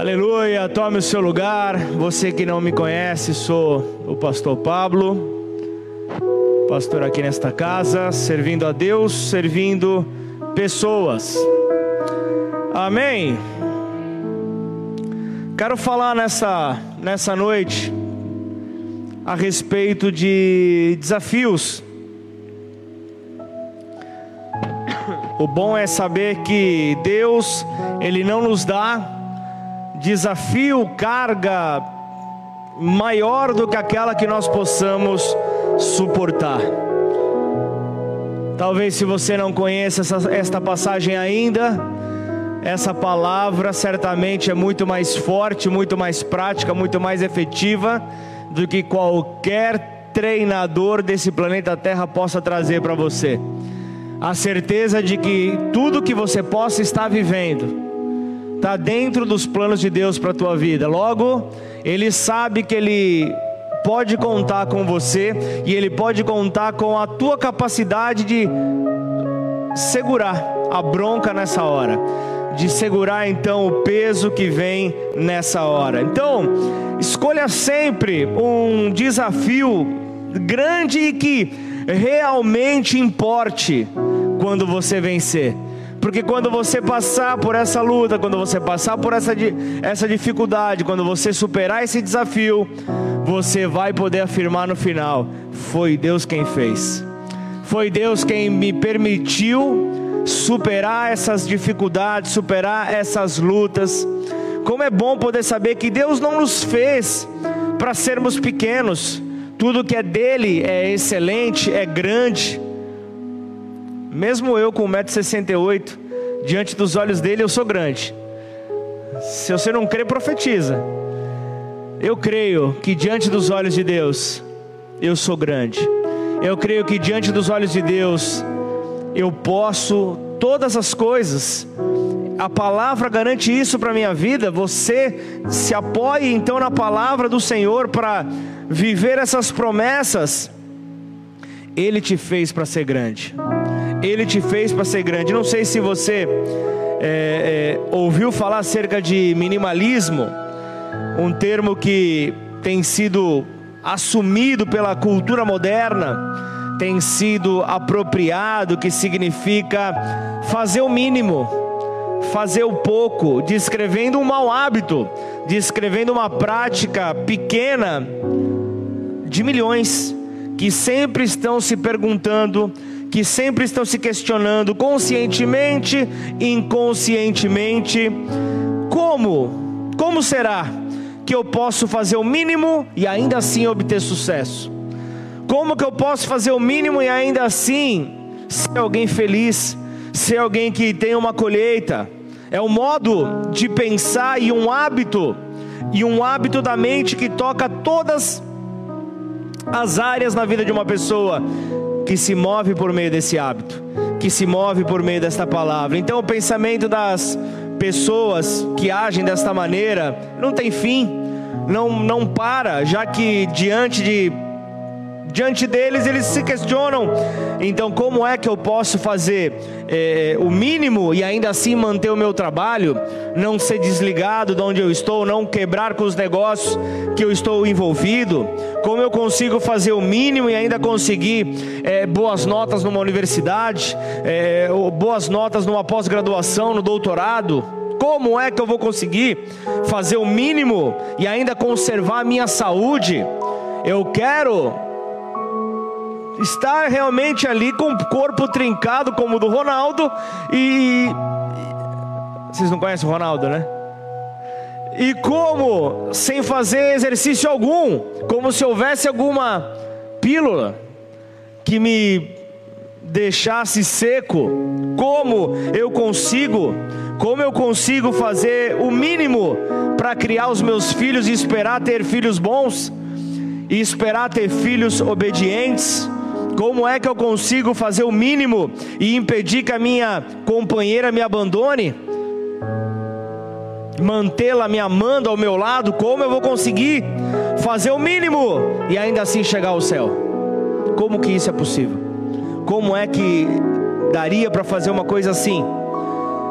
Aleluia, tome o seu lugar. Você que não me conhece, sou o pastor Pablo, pastor aqui nesta casa, servindo a Deus, servindo pessoas. Amém. Quero falar nessa nessa noite a respeito de desafios. O bom é saber que Deus, ele não nos dá desafio, carga maior do que aquela que nós possamos suportar. Talvez se você não conhece essa, esta passagem ainda, essa palavra certamente é muito mais forte, muito mais prática, muito mais efetiva do que qualquer treinador desse planeta Terra possa trazer para você. A certeza de que tudo que você possa estar vivendo, está dentro dos planos de Deus para a tua vida. Logo, Ele sabe que Ele pode contar com você e Ele pode contar com a tua capacidade de segurar a bronca nessa hora, de segurar então o peso que vem nessa hora. Então, escolha sempre um desafio grande e que realmente importe quando você vencer. Porque quando você passar por essa luta, quando você passar por essa, essa dificuldade, quando você superar esse desafio, você vai poder afirmar no final: foi Deus quem fez. Foi Deus quem me permitiu superar essas dificuldades, superar essas lutas. Como é bom poder saber que Deus não nos fez para sermos pequenos. Tudo que é dele é excelente, é grande. Mesmo eu com 1,68m, diante dos olhos dele eu sou grande. Se você não crê, profetiza. Eu creio que diante dos olhos de Deus eu sou grande. Eu creio que diante dos olhos de Deus eu posso todas as coisas. A palavra garante isso para minha vida. Você se apoie então na palavra do Senhor para viver essas promessas. Ele te fez para ser grande. Ele te fez para ser grande. Não sei se você é, é, ouviu falar acerca de minimalismo, um termo que tem sido assumido pela cultura moderna, tem sido apropriado, que significa fazer o mínimo, fazer o pouco, descrevendo um mau hábito, descrevendo uma prática pequena de milhões que sempre estão se perguntando que sempre estão se questionando conscientemente, inconscientemente, como, como será que eu posso fazer o mínimo e ainda assim obter sucesso? Como que eu posso fazer o mínimo e ainda assim ser alguém feliz, ser alguém que tem uma colheita? É um modo de pensar e um hábito, e um hábito da mente que toca todas as áreas na vida de uma pessoa que se move por meio desse hábito, que se move por meio desta palavra. Então, o pensamento das pessoas que agem desta maneira não tem fim, não, não para, já que diante de diante deles eles se questionam. Então, como é que eu posso fazer é, o mínimo e ainda assim manter o meu trabalho, não ser desligado de onde eu estou, não quebrar com os negócios que eu estou envolvido? Como eu consigo fazer o mínimo e ainda conseguir é, boas notas numa universidade, é, boas notas numa pós-graduação, no doutorado? Como é que eu vou conseguir fazer o mínimo e ainda conservar a minha saúde? Eu quero estar realmente ali com o corpo trincado como o do Ronaldo e vocês não conhecem o Ronaldo, né? E como sem fazer exercício algum, como se houvesse alguma pílula que me deixasse seco, como eu consigo, como eu consigo fazer o mínimo para criar os meus filhos e esperar ter filhos bons e esperar ter filhos obedientes? Como é que eu consigo fazer o mínimo e impedir que a minha companheira me abandone? Mantê-la me amando ao meu lado? Como eu vou conseguir fazer o mínimo e ainda assim chegar ao céu? Como que isso é possível? Como é que daria para fazer uma coisa assim?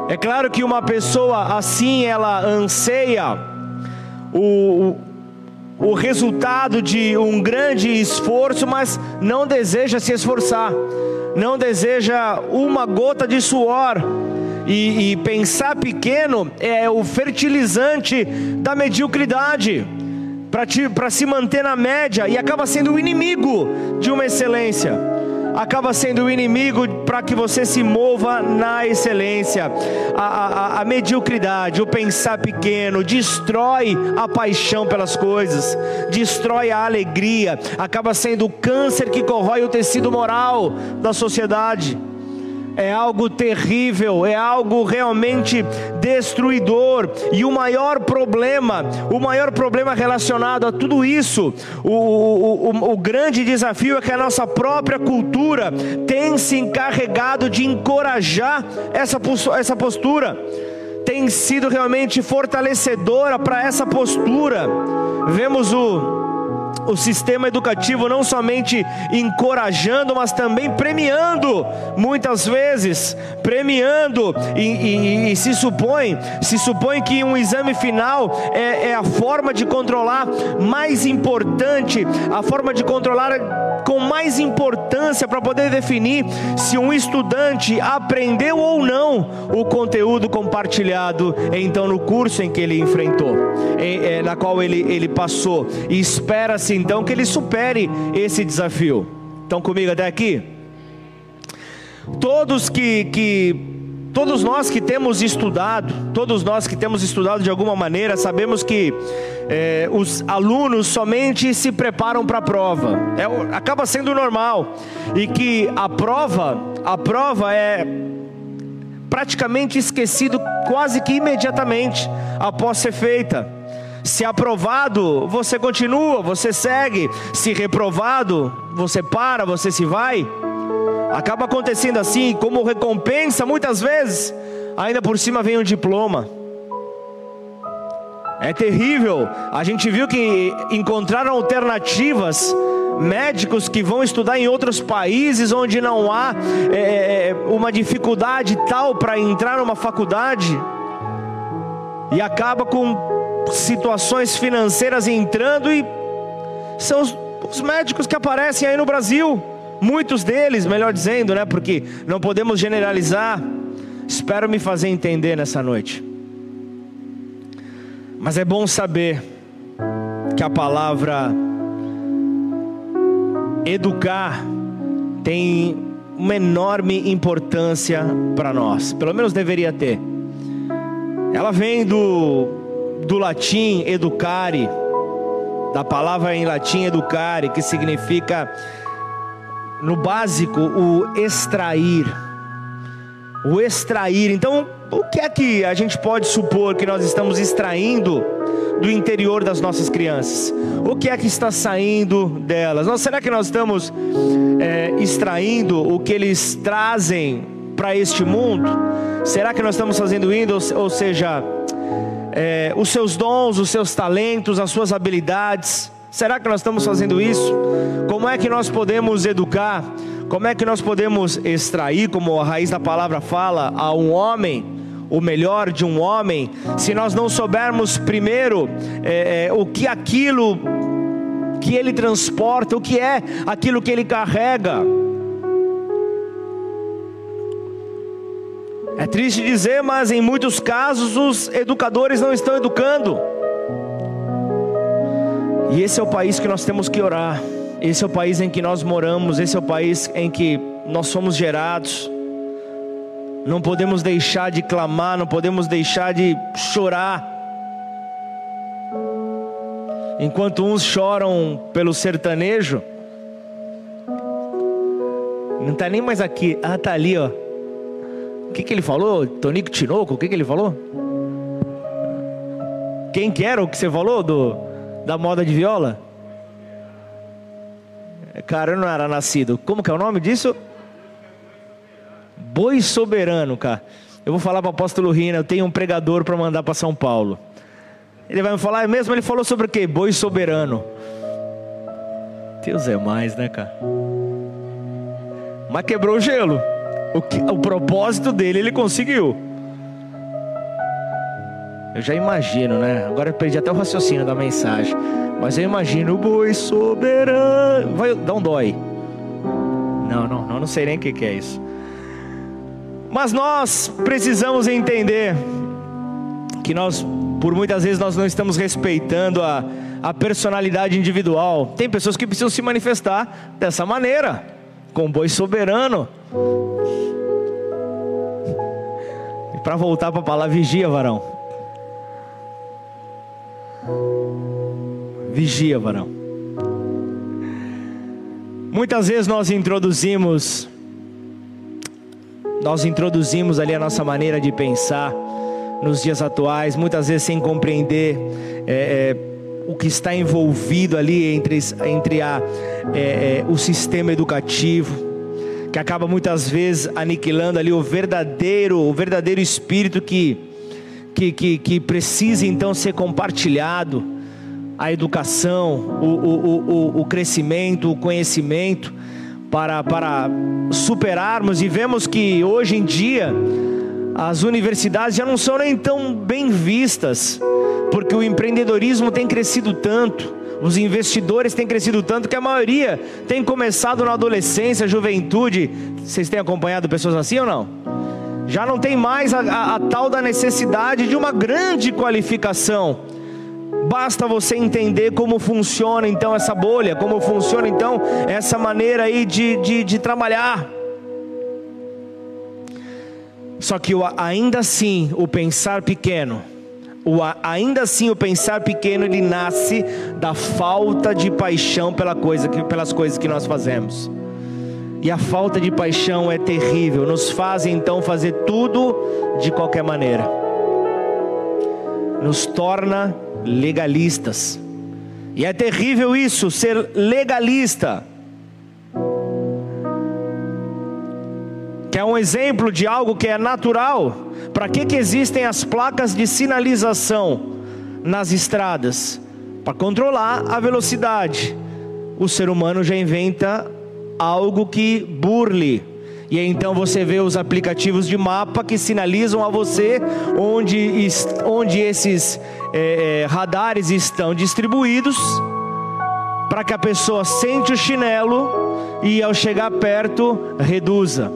É claro que uma pessoa assim ela anseia o, o resultado de um grande esforço, mas não deseja se esforçar, não deseja uma gota de suor. E, e pensar pequeno é o fertilizante da mediocridade para se manter na média e acaba sendo o inimigo de uma excelência acaba sendo o inimigo para que você se mova na excelência. A, a, a, mediocridade, o pensar pequeno, destrói a paixão pelas coisas, destrói a alegria, acaba sendo o câncer que corrói o tecido moral da sociedade é algo terrível, é algo realmente destruidor. E o maior problema, o maior problema relacionado a tudo isso, o, o, o, o grande desafio é que a nossa própria cultura tem se encarregado de encorajar essa, essa postura tem sido realmente fortalecedora para essa postura. Vemos o o sistema educativo não somente encorajando, mas também premiando, muitas vezes, premiando, e, e, e se supõe, se supõe que um exame final é, é a forma de controlar mais importante, a forma de controlar com mais importância para poder definir se um estudante aprendeu ou não o conteúdo compartilhado então no curso em que ele enfrentou, em, é, na qual ele, ele passou, e espera-se então que ele supere esse desafio. Estão comigo até aqui? Todos que, que todos nós que temos estudado, todos nós que temos estudado de alguma maneira, sabemos que é, os alunos somente se preparam para a prova. É, acaba sendo normal e que a prova, a prova é praticamente esquecido quase que imediatamente após ser feita. Se aprovado, você continua, você segue. Se reprovado, você para, você se vai. Acaba acontecendo assim, como recompensa, muitas vezes, ainda por cima vem um diploma. É terrível. A gente viu que encontraram alternativas médicos que vão estudar em outros países onde não há é, é uma dificuldade tal para entrar numa faculdade e acaba com situações financeiras entrando e são os, os médicos que aparecem aí no Brasil, muitos deles, melhor dizendo, né? Porque não podemos generalizar. Espero me fazer entender nessa noite. Mas é bom saber que a palavra educar tem uma enorme importância para nós, pelo menos deveria ter. Ela vem do do latim educare, da palavra em latim educare, que significa, no básico, o extrair. O extrair. Então, o que é que a gente pode supor que nós estamos extraindo do interior das nossas crianças? O que é que está saindo delas? Nós, será que nós estamos é, extraindo o que eles trazem para este mundo? Será que nós estamos fazendo isso? Ou seja, é, os seus dons, os seus talentos, as suas habilidades. Será que nós estamos fazendo isso? Como é que nós podemos educar? Como é que nós podemos extrair, como a raiz da palavra fala, a um homem? o melhor de um homem, se nós não soubermos primeiro é, é, o que aquilo que ele transporta, o que é aquilo que ele carrega. É triste dizer, mas em muitos casos os educadores não estão educando. E esse é o país que nós temos que orar. Esse é o país em que nós moramos, esse é o país em que nós somos gerados. Não podemos deixar de clamar, não podemos deixar de chorar. Enquanto uns choram pelo sertanejo, não está nem mais aqui, ah, está ali, ó. O que, que ele falou? Tonico Tinoco? O que, que ele falou? Quem que era o que você falou do, da moda de viola? Cara, eu não era nascido. Como que é o nome disso? Boi soberano, cara. Eu vou falar para o apóstolo Rina, eu tenho um pregador para mandar para São Paulo. Ele vai me falar, é mesmo ele falou sobre o quê? Boi soberano. Deus é mais, né, cara? Mas quebrou o gelo o, que, o propósito dele ele conseguiu. Eu já imagino, né? Agora eu perdi até o raciocínio da mensagem. Mas eu imagino o boi soberano. Vai, dá um dói. Não, não, não, não sei nem o que, que é isso. Mas nós precisamos entender que nós, por muitas vezes, nós não estamos respeitando a, a personalidade individual. Tem pessoas que precisam se manifestar dessa maneira, com o boi soberano. E para voltar para a palavra vigia, varão. Vigia, varão. Muitas vezes nós introduzimos nós introduzimos ali a nossa maneira de pensar nos dias atuais, muitas vezes sem compreender é, é, o que está envolvido ali entre, entre a, é, é, o sistema educativo, que acaba muitas vezes aniquilando ali o verdadeiro, o verdadeiro espírito que, que, que, que precisa então ser compartilhado, a educação, o, o, o, o crescimento, o conhecimento para, para superarmos, e vemos que hoje em dia as universidades já não são nem tão bem vistas, porque o empreendedorismo tem crescido tanto, os investidores têm crescido tanto que a maioria tem começado na adolescência, juventude. Vocês têm acompanhado pessoas assim ou não? Já não tem mais a, a, a tal da necessidade de uma grande qualificação Basta você entender como funciona então essa bolha, como funciona então essa maneira aí de, de, de trabalhar. Só que ainda assim o pensar pequeno, o, ainda assim o pensar pequeno ele nasce da falta de paixão pela coisa, pelas coisas que nós fazemos. E a falta de paixão é terrível, nos faz então fazer tudo de qualquer maneira. Nos torna legalistas. E é terrível isso, ser legalista. Que é um exemplo de algo que é natural. Para que, que existem as placas de sinalização nas estradas? Para controlar a velocidade. O ser humano já inventa algo que burle e então você vê os aplicativos de mapa que sinalizam a você onde, onde esses é, é, radares estão distribuídos, para que a pessoa sente o chinelo e ao chegar perto reduza.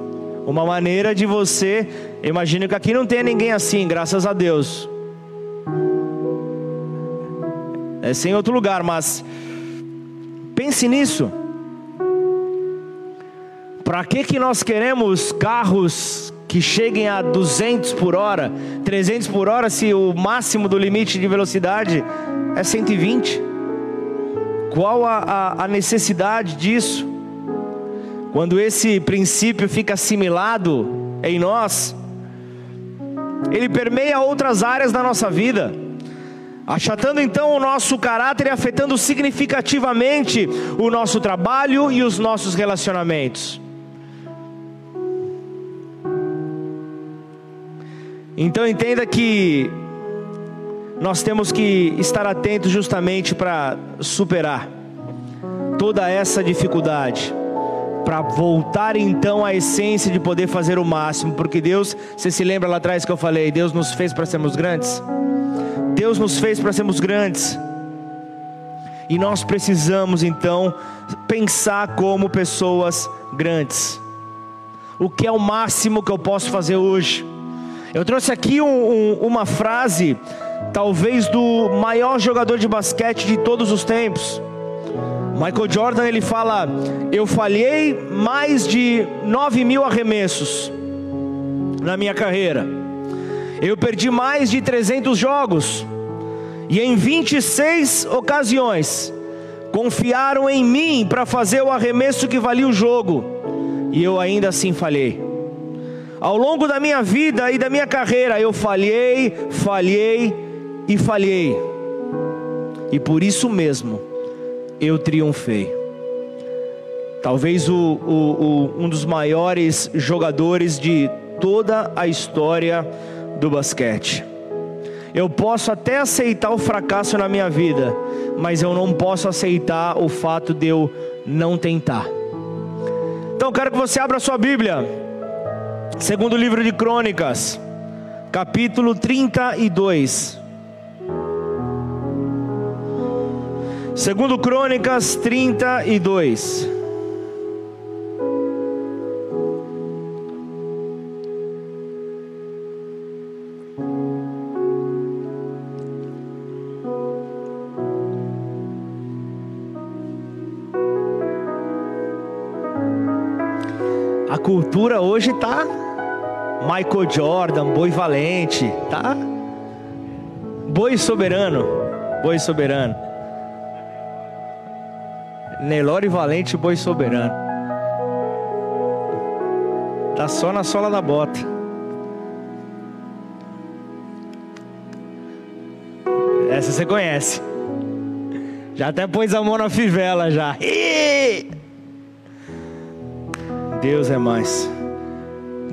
Uma maneira de você, imagino que aqui não tem ninguém assim, graças a Deus. É sem outro lugar, mas pense nisso. Para que, que nós queremos carros que cheguem a 200 por hora, 300 por hora, se o máximo do limite de velocidade é 120? Qual a, a, a necessidade disso? Quando esse princípio fica assimilado em nós, ele permeia outras áreas da nossa vida, achatando então o nosso caráter e afetando significativamente o nosso trabalho e os nossos relacionamentos. Então entenda que nós temos que estar atentos justamente para superar toda essa dificuldade, para voltar então à essência de poder fazer o máximo, porque Deus, você se lembra lá atrás que eu falei, Deus nos fez para sermos grandes? Deus nos fez para sermos grandes. E nós precisamos então pensar como pessoas grandes. O que é o máximo que eu posso fazer hoje? Eu trouxe aqui um, um, uma frase, talvez do maior jogador de basquete de todos os tempos. Michael Jordan ele fala: Eu falhei mais de 9 mil arremessos na minha carreira. Eu perdi mais de 300 jogos. E em 26 ocasiões, confiaram em mim para fazer o arremesso que valia o jogo. E eu ainda assim falhei. Ao longo da minha vida e da minha carreira, eu falhei, falhei e falhei. E por isso mesmo, eu triunfei. Talvez o, o, o, um dos maiores jogadores de toda a história do basquete. Eu posso até aceitar o fracasso na minha vida, mas eu não posso aceitar o fato de eu não tentar. Então, quero que você abra sua Bíblia Segundo livro de Crônicas, capítulo 32. Segundo Crônicas 32. A cultura hoje está Michael Jordan, Boi Valente, tá? Boi Soberano, Boi Soberano. Nelore Valente, Boi Soberano. Tá só na sola da bota. Essa você conhece. Já até pôs a mão na fivela já. Deus é mais.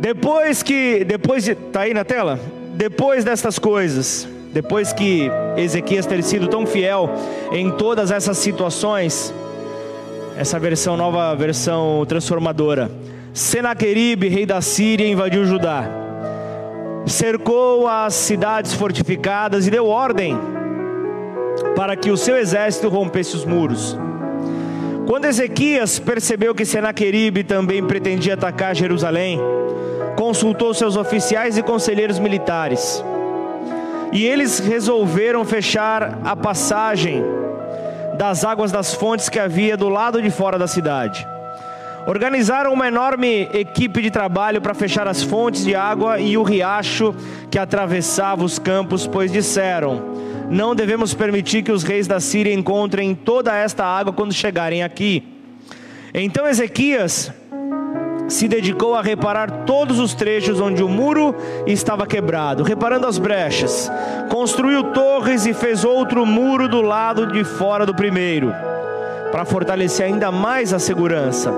Depois que, depois de, tá aí na tela? Depois destas coisas, depois que Ezequias ter sido tão fiel em todas essas situações, essa versão nova, versão transformadora. Senaqueribe, rei da Síria, invadiu Judá, cercou as cidades fortificadas e deu ordem para que o seu exército rompesse os muros. Quando Ezequias percebeu que Senaqueribe também pretendia atacar Jerusalém, consultou seus oficiais e conselheiros militares. E eles resolveram fechar a passagem das águas das fontes que havia do lado de fora da cidade. Organizaram uma enorme equipe de trabalho para fechar as fontes de água e o riacho que atravessava os campos, pois disseram: Não devemos permitir que os reis da Síria encontrem toda esta água quando chegarem aqui. Então Ezequias se dedicou a reparar todos os trechos onde o muro estava quebrado, reparando as brechas. Construiu torres e fez outro muro do lado de fora do primeiro, para fortalecer ainda mais a segurança.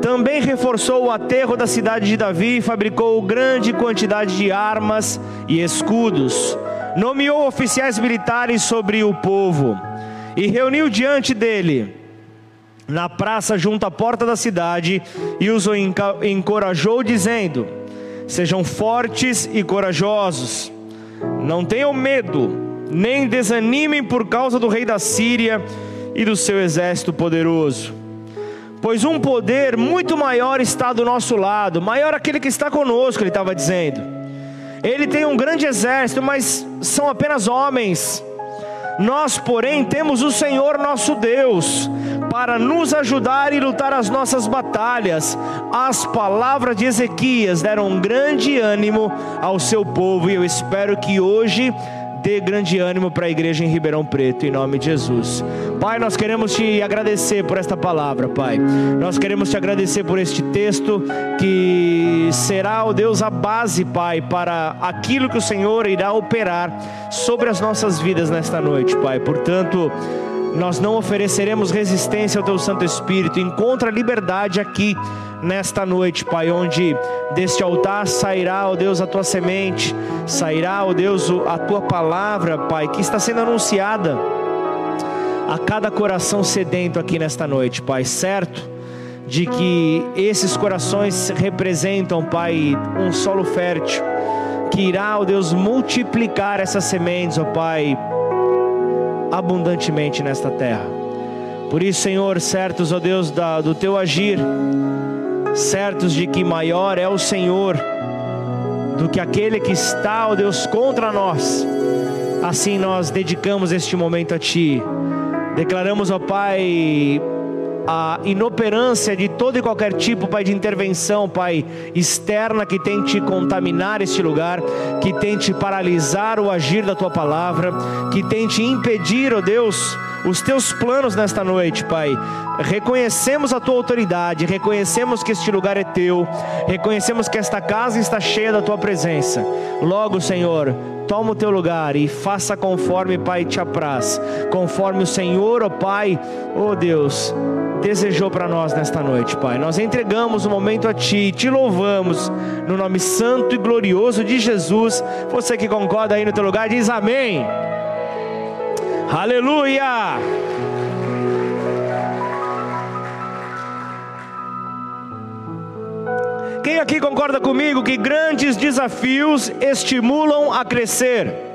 Também reforçou o aterro da cidade de Davi e fabricou grande quantidade de armas e escudos. Nomeou oficiais militares sobre o povo e reuniu diante dele na praça junto à porta da cidade e os encorajou, dizendo: Sejam fortes e corajosos, não tenham medo, nem desanimem por causa do rei da Síria e do seu exército poderoso. Pois um poder muito maior está do nosso lado, maior aquele que está conosco, ele estava dizendo. Ele tem um grande exército, mas são apenas homens. Nós, porém, temos o Senhor nosso Deus para nos ajudar e lutar as nossas batalhas. As palavras de Ezequias deram um grande ânimo ao seu povo e eu espero que hoje dê grande ânimo para a igreja em Ribeirão Preto, em nome de Jesus. Pai, nós queremos te agradecer por esta palavra, Pai. Nós queremos te agradecer por este texto que será, ó Deus, a base, Pai, para aquilo que o Senhor irá operar sobre as nossas vidas nesta noite, Pai. Portanto, nós não ofereceremos resistência ao Teu Santo Espírito. Encontra liberdade aqui nesta noite, Pai, onde deste altar sairá, ó Deus, a Tua semente, sairá, ó Deus, a Tua palavra, Pai, que está sendo anunciada a cada coração sedento aqui nesta noite, Pai, certo? De que esses corações representam, Pai, um solo fértil, que irá, ó Deus, multiplicar essas sementes, ó Pai, abundantemente nesta terra. Por isso, Senhor, certos, ó Deus, da, do teu agir, certos de que maior é o Senhor do que aquele que está, ó Deus, contra nós. Assim nós dedicamos este momento a Ti. Declaramos, ó Pai, a inoperância de todo e qualquer tipo, Pai, de intervenção, Pai, externa que tente contaminar este lugar, que tente paralisar o agir da tua palavra, que tente impedir, ó Deus, os teus planos nesta noite, Pai. Reconhecemos a tua autoridade, reconhecemos que este lugar é teu, reconhecemos que esta casa está cheia da tua presença. Logo, Senhor, toma o teu lugar e faça conforme, Pai, te apraz, conforme o Senhor, ó Pai, ó Deus, desejou para nós nesta noite, Pai. Nós entregamos o momento a Ti, te louvamos, no nome santo e glorioso de Jesus. Você que concorda aí no teu lugar, diz amém. Aleluia! Quem aqui concorda comigo que grandes desafios estimulam a crescer?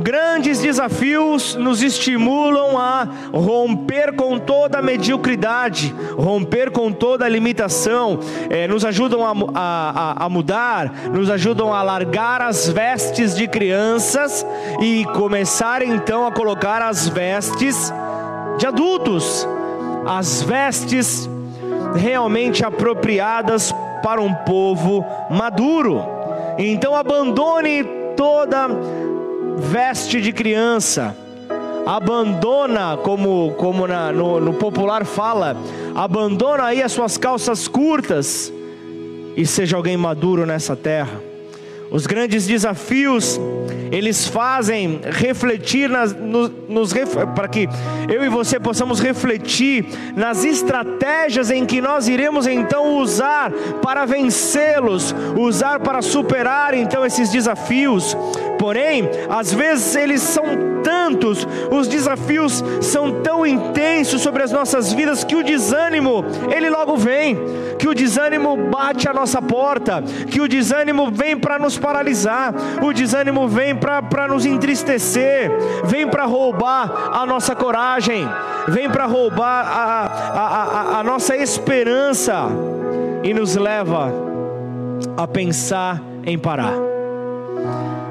Grandes desafios nos estimulam a romper com toda a mediocridade, romper com toda a limitação, é, nos ajudam a, a, a mudar, nos ajudam a largar as vestes de crianças e começar então a colocar as vestes de adultos, as vestes realmente apropriadas para um povo maduro. Então abandone toda veste de criança, abandona, como, como na, no, no popular fala, abandona aí as suas calças curtas e seja alguém maduro nessa terra. Os grandes desafios, eles fazem refletir nas, nos, nos para que eu e você possamos refletir nas estratégias em que nós iremos então usar para vencê-los, usar para superar então esses desafios. Porém, às vezes eles são tantos, os desafios são tão intensos sobre as nossas vidas que o desânimo, ele logo vem, que o desânimo bate a nossa porta, que o desânimo vem para nos paralisar, o desânimo vem para nos entristecer, vem para roubar a nossa coragem, vem para roubar a, a, a, a nossa esperança e nos leva a pensar em parar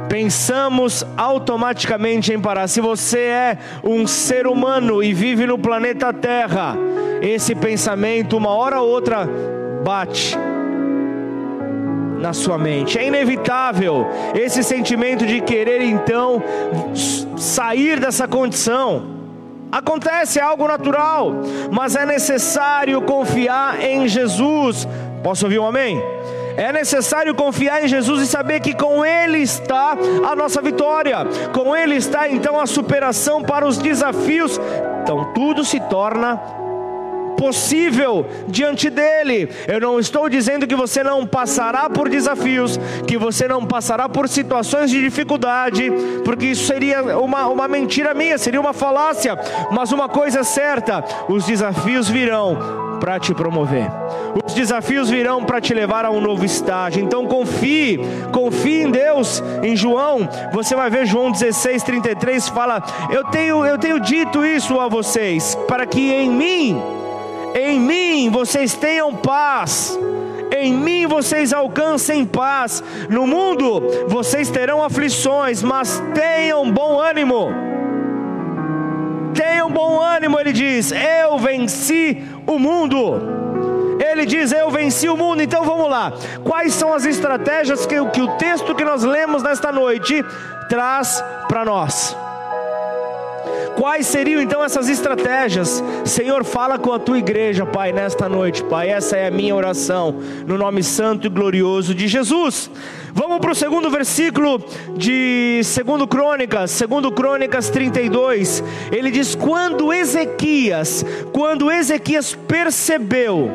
pensamos automaticamente em parar. Se você é um ser humano e vive no planeta Terra, esse pensamento, uma hora ou outra, bate na sua mente. É inevitável esse sentimento de querer então sair dessa condição. Acontece, é algo natural, mas é necessário confiar em Jesus. Posso ouvir um amém? É necessário confiar em Jesus e saber que com Ele está a nossa vitória, com Ele está então a superação para os desafios. Então tudo se torna possível diante dele. Eu não estou dizendo que você não passará por desafios, que você não passará por situações de dificuldade, porque isso seria uma, uma mentira minha, seria uma falácia. Mas uma coisa é certa: os desafios virão para te promover. Os desafios virão para te levar a um novo estágio. Então confie, confie em Deus. Em João, você vai ver João 16, 33 fala: Eu tenho, eu tenho dito isso a vocês, para que em mim, em mim vocês tenham paz. Em mim vocês alcancem paz. No mundo vocês terão aflições, mas tenham bom ânimo. Tenham bom ânimo, ele diz: Eu venci o mundo. Ele diz: Eu venci o mundo. Então vamos lá. Quais são as estratégias que, que o texto que nós lemos nesta noite traz para nós? Quais seriam então essas estratégias? Senhor, fala com a tua igreja, Pai, nesta noite, Pai. Essa é a minha oração, no nome santo e glorioso de Jesus. Vamos para o segundo versículo de 2 Crônicas, 2 Crônicas 32. Ele diz: Quando Ezequias, quando Ezequias percebeu,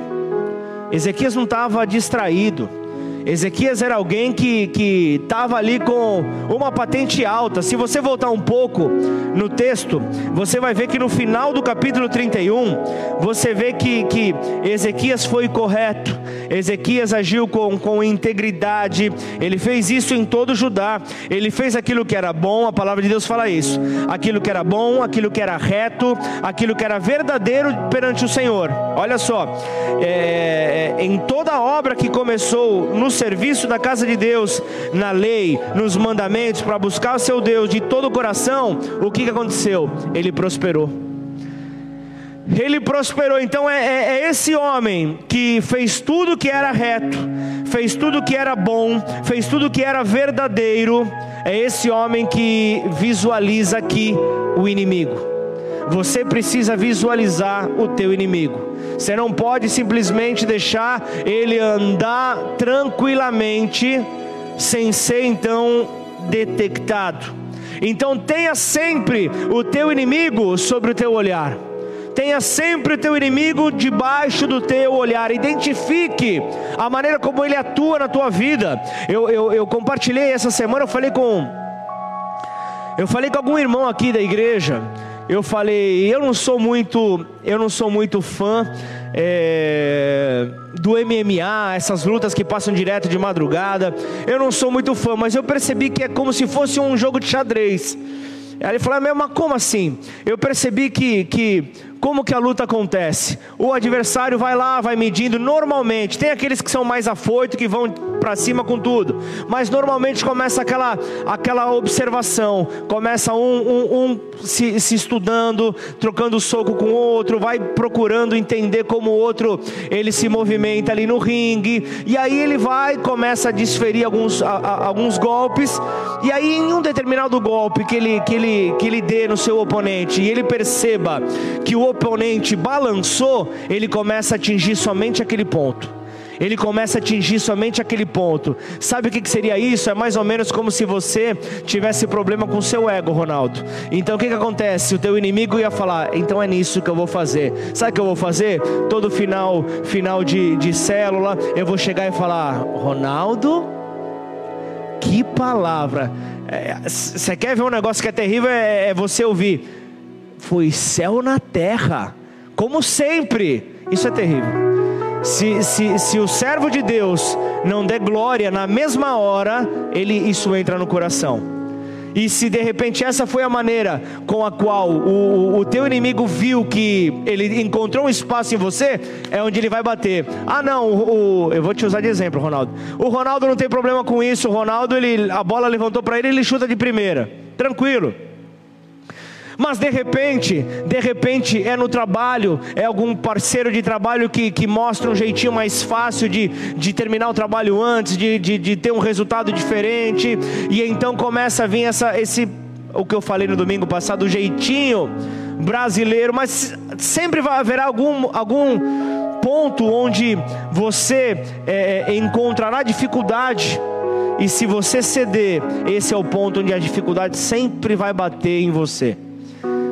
Ezequias não estava distraído. Ezequias era alguém que estava ali com uma patente alta. Se você voltar um pouco no texto, você vai ver que no final do capítulo 31, você vê que, que Ezequias foi correto, Ezequias agiu com, com integridade, ele fez isso em todo Judá, ele fez aquilo que era bom, a palavra de Deus fala isso, aquilo que era bom, aquilo que era reto, aquilo que era verdadeiro perante o Senhor. Olha só, é, é em toda obra que começou no serviço da casa de Deus, na lei, nos mandamentos, para buscar o seu Deus de todo o coração, o que, que aconteceu? Ele prosperou. Ele prosperou, então é, é, é esse homem que fez tudo que era reto, fez tudo que era bom, fez tudo que era verdadeiro. É esse homem que visualiza aqui o inimigo. Você precisa visualizar o teu inimigo. Você não pode simplesmente deixar ele andar tranquilamente sem ser então detectado. Então tenha sempre o teu inimigo sobre o teu olhar. Tenha sempre o teu inimigo debaixo do teu olhar. Identifique a maneira como ele atua na tua vida. Eu, eu, eu compartilhei essa semana, eu falei com. Eu falei com algum irmão aqui da igreja eu falei, eu não sou muito, eu não sou muito fã é, do MMA, essas lutas que passam direto de madrugada. Eu não sou muito fã, mas eu percebi que é como se fosse um jogo de xadrez. Aí ele falou, mas como assim? Eu percebi que, que como que a luta acontece? O adversário vai lá, vai medindo normalmente. Tem aqueles que são mais afoitos, que vão para cima com tudo. Mas normalmente começa aquela, aquela observação. Começa um, um, um se, se, estudando, trocando soco com o outro, vai procurando entender como o outro ele se movimenta ali no ringue. E aí ele vai, começa a desferir alguns, a, a, alguns golpes. E aí em um determinado golpe que ele, que, ele, que ele dê no seu oponente e ele perceba que o oponente balançou, ele começa a atingir somente aquele ponto. Ele começa a atingir somente aquele ponto. Sabe o que seria isso? É mais ou menos como se você tivesse problema com seu ego, Ronaldo. Então o que, que acontece? O teu inimigo ia falar: então é nisso que eu vou fazer. Sabe o que eu vou fazer? Todo final, final de, de célula, eu vou chegar e falar: Ronaldo, que palavra. Você é, quer ver um negócio que é terrível? É, é você ouvir foi céu na terra, como sempre. Isso é terrível. Se, se, se o servo de Deus não der glória na mesma hora, ele isso entra no coração. E se de repente essa foi a maneira com a qual o, o teu inimigo viu que ele encontrou um espaço em você, é onde ele vai bater. Ah, não, o, o, eu vou te usar de exemplo, Ronaldo. O Ronaldo não tem problema com isso. O Ronaldo, ele, a bola levantou para ele, ele chuta de primeira, tranquilo. Mas de repente, de repente é no trabalho, é algum parceiro de trabalho que, que mostra um jeitinho mais fácil de, de terminar o trabalho antes, de, de, de ter um resultado diferente, e então começa a vir essa, esse, o que eu falei no domingo passado, o jeitinho brasileiro, mas sempre vai haver algum, algum ponto onde você é, é encontrará dificuldade. E se você ceder, esse é o ponto onde a dificuldade sempre vai bater em você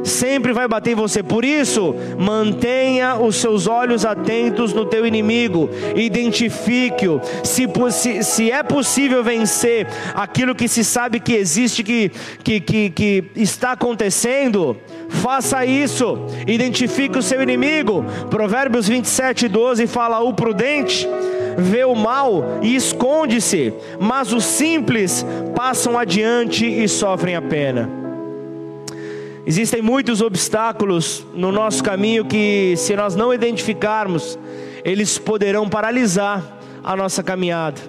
sempre vai bater em você. Por isso, mantenha os seus olhos atentos no teu inimigo, identifique-o. Se, se, se, é possível vencer aquilo que se sabe que existe, que, que, que, que está acontecendo, faça isso. Identifique o seu inimigo. Provérbios 27, 12 fala: O prudente vê o mal e esconde-se, mas os simples passam adiante e sofrem a pena. Existem muitos obstáculos no nosso caminho que, se nós não identificarmos, eles poderão paralisar a nossa caminhada,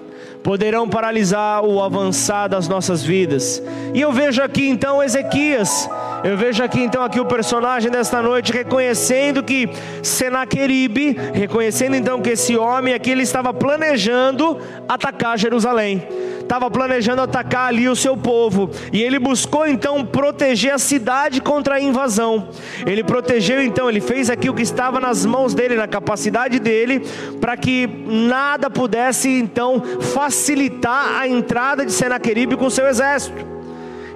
poderão paralisar o avançar das nossas vidas. E eu vejo aqui então Ezequias, eu vejo aqui então aqui o personagem desta noite reconhecendo que Senaqueribe, reconhecendo então que esse homem aqui ele estava planejando atacar Jerusalém estava planejando atacar ali o seu povo, e ele buscou então proteger a cidade contra a invasão. Ele protegeu então, ele fez aqui o que estava nas mãos dele, na capacidade dele, para que nada pudesse então facilitar a entrada de Senaqueribe com seu exército